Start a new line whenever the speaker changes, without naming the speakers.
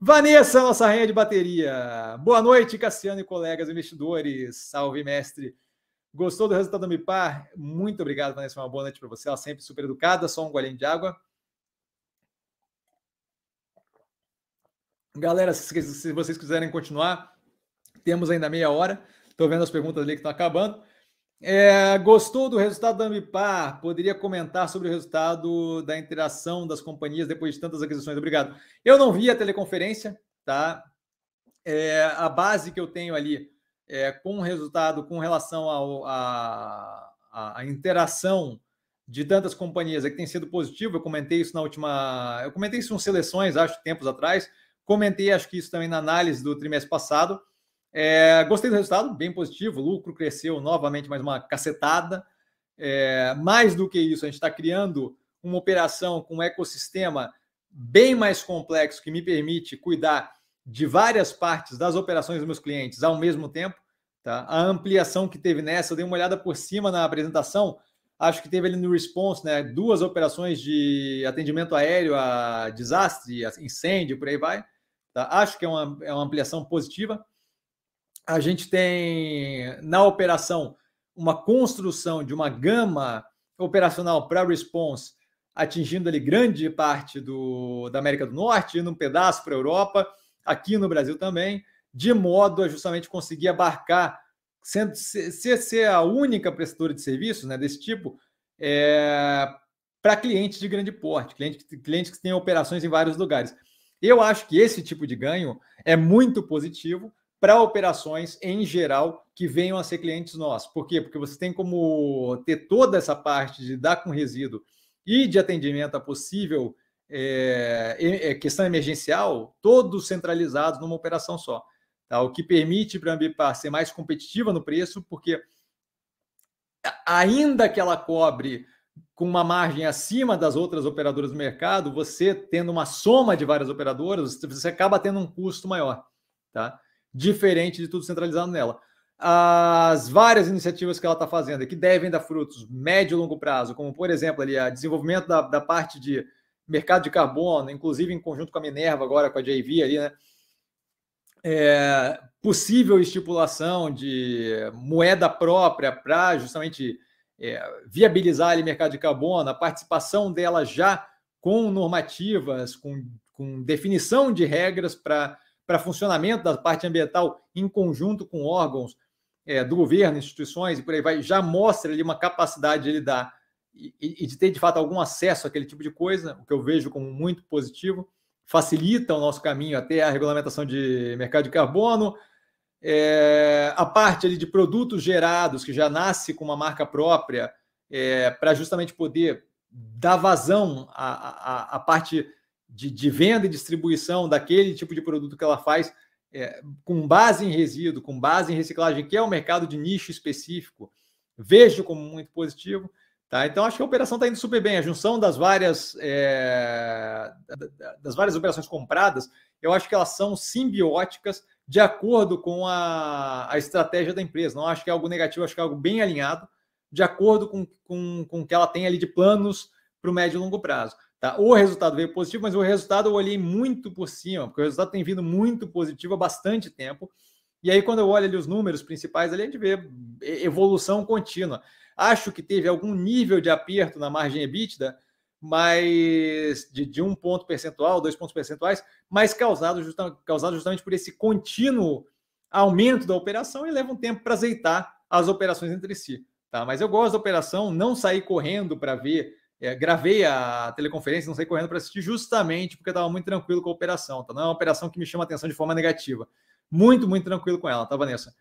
Vanessa, nossa rainha de bateria. Boa noite, Cassiano e colegas investidores. Salve, mestre. Gostou do resultado do MIPAR? Muito obrigado, Vanessa. Uma boa noite para você. Ela sempre super educada. Só um golinho de água. Galera, se vocês quiserem continuar, temos ainda meia hora. Estou vendo as perguntas ali que estão acabando. É, gostou do resultado da Ambipar? Poderia comentar sobre o resultado da interação das companhias depois de tantas aquisições? Obrigado. Eu não vi a teleconferência, tá? É, a base que eu tenho ali é, com o resultado, com relação à interação de tantas companhias é que tem sido positivo. Eu comentei isso na última. Eu comentei isso em seleções, acho, tempos atrás. Comentei, acho que isso também na análise do trimestre passado. É, gostei do resultado, bem positivo. O lucro cresceu novamente, mais uma cacetada. É, mais do que isso, a gente está criando uma operação com um ecossistema bem mais complexo que me permite cuidar de várias partes das operações dos meus clientes ao mesmo tempo. Tá? A ampliação que teve nessa, eu dei uma olhada por cima na apresentação. Acho que teve ali no response né, duas operações de atendimento aéreo a desastre, a incêndio, por aí vai. Tá? Acho que é uma, é uma ampliação positiva a gente tem na operação uma construção de uma gama operacional para response, atingindo ali grande parte do, da América do Norte, indo um pedaço para a Europa, aqui no Brasil também, de modo a justamente conseguir abarcar, sendo, ser, ser a única prestadora de serviços né, desse tipo, é, para clientes de grande porte, clientes, clientes que têm operações em vários lugares. Eu acho que esse tipo de ganho é muito positivo, para operações em geral que venham a ser clientes nossos. Por quê? Porque você tem como ter toda essa parte de dar com resíduo e de atendimento a possível é, questão emergencial, todos centralizados numa operação só. Tá? O que permite para a Ambipar ser mais competitiva no preço, porque ainda que ela cobre com uma margem acima das outras operadoras do mercado, você tendo uma soma de várias operadoras, você acaba tendo um custo maior. Tá? Diferente de tudo centralizado nela. As várias iniciativas que ela está fazendo que devem dar frutos médio e longo prazo, como por exemplo ali a desenvolvimento da, da parte de mercado de carbono, inclusive em conjunto com a Minerva agora com a JV ali, né? É, possível estipulação de moeda própria para justamente é, viabilizar o mercado de carbono, a participação dela já com normativas, com, com definição de regras para para funcionamento da parte ambiental em conjunto com órgãos é, do governo, instituições e por aí vai, já mostra ali uma capacidade de lidar e, e, de ter de fato algum acesso àquele tipo de coisa, o que eu vejo como muito positivo, facilita o nosso caminho até a regulamentação de mercado de carbono. É, a parte ali de produtos gerados, que já nasce com uma marca própria, é, para justamente poder dar vazão à, à, à parte de, de, venda e distribuição daquele tipo de produto que ela faz é, com base em resíduo, com base em reciclagem, que é um mercado de nicho específico, vejo como muito positivo. Tá? Então, acho que a operação está indo super bem. A junção das várias, é, das várias operações compradas, eu acho que elas são simbióticas de acordo com a, a estratégia da empresa. Não acho que é algo negativo, acho que é algo bem alinhado, de acordo com, com, com o que ela tem ali de planos para o médio e longo prazo. Tá? O resultado veio positivo, mas o resultado eu olhei muito por cima, porque o resultado tem vindo muito positivo há bastante tempo. E aí, quando eu olho ali os números principais, ali a gente vê evolução contínua. Acho que teve algum nível de aperto na margem EBITDA, mas de, de um ponto percentual, dois pontos percentuais, mas causado, justa, causado justamente por esse contínuo aumento da operação e leva um tempo para azeitar as operações entre si. Tá? Mas eu gosto da operação, não sair correndo para ver é, gravei a teleconferência, não saí correndo para assistir, justamente porque estava muito tranquilo com a operação. Tá? Não é uma operação que me chama atenção de forma negativa. Muito, muito tranquilo com ela, tá, Vanessa?